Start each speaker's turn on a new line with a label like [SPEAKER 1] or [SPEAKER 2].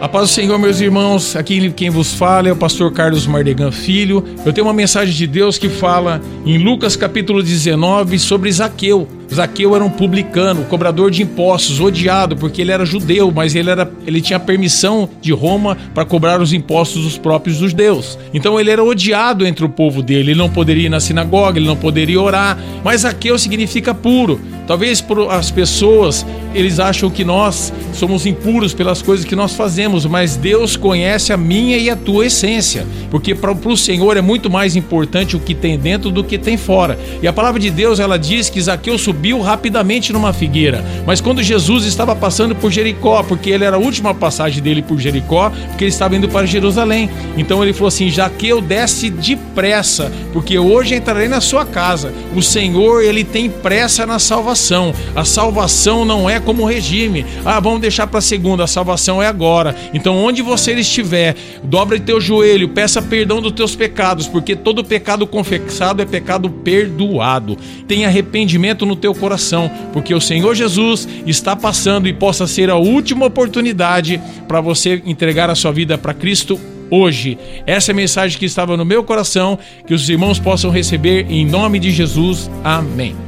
[SPEAKER 1] A paz do Senhor, meus irmãos, aqui quem vos fala é o pastor Carlos Mardegan Filho. Eu tenho uma mensagem de Deus que fala em Lucas capítulo 19 sobre Zaqueu. Zaqueu era um publicano, cobrador de impostos, odiado porque ele era judeu, mas ele, era, ele tinha permissão de Roma para cobrar os impostos dos próprios judeus. Então ele era odiado entre o povo dele. Ele não poderia ir na sinagoga, ele não poderia orar. Mas Zaqueu significa puro. Talvez as pessoas eles acham que nós somos impuros pelas coisas que nós fazemos, mas Deus conhece a minha e a tua essência, porque para o Senhor é muito mais importante o que tem dentro do que tem fora. E a palavra de Deus ela diz que Zaqueu subiu rapidamente numa figueira. Mas quando Jesus estava passando por Jericó, porque ele era a última passagem dele por Jericó, porque ele estava indo para Jerusalém. Então ele falou assim: Jaqueu, desce depressa, porque hoje entrarei na sua casa. O Senhor, ele tem pressa na salvação. A salvação não é como regime. Ah, vamos deixar para segunda, a salvação é agora. Então, onde você estiver, dobra teu joelho, peça perdão dos teus pecados, porque todo pecado confessado é pecado perdoado. Tem arrependimento no teu coração, porque o Senhor Jesus está passando e possa ser a última oportunidade para você entregar a sua vida para Cristo hoje. Essa é a mensagem que estava no meu coração, que os irmãos possam receber em nome de Jesus. Amém.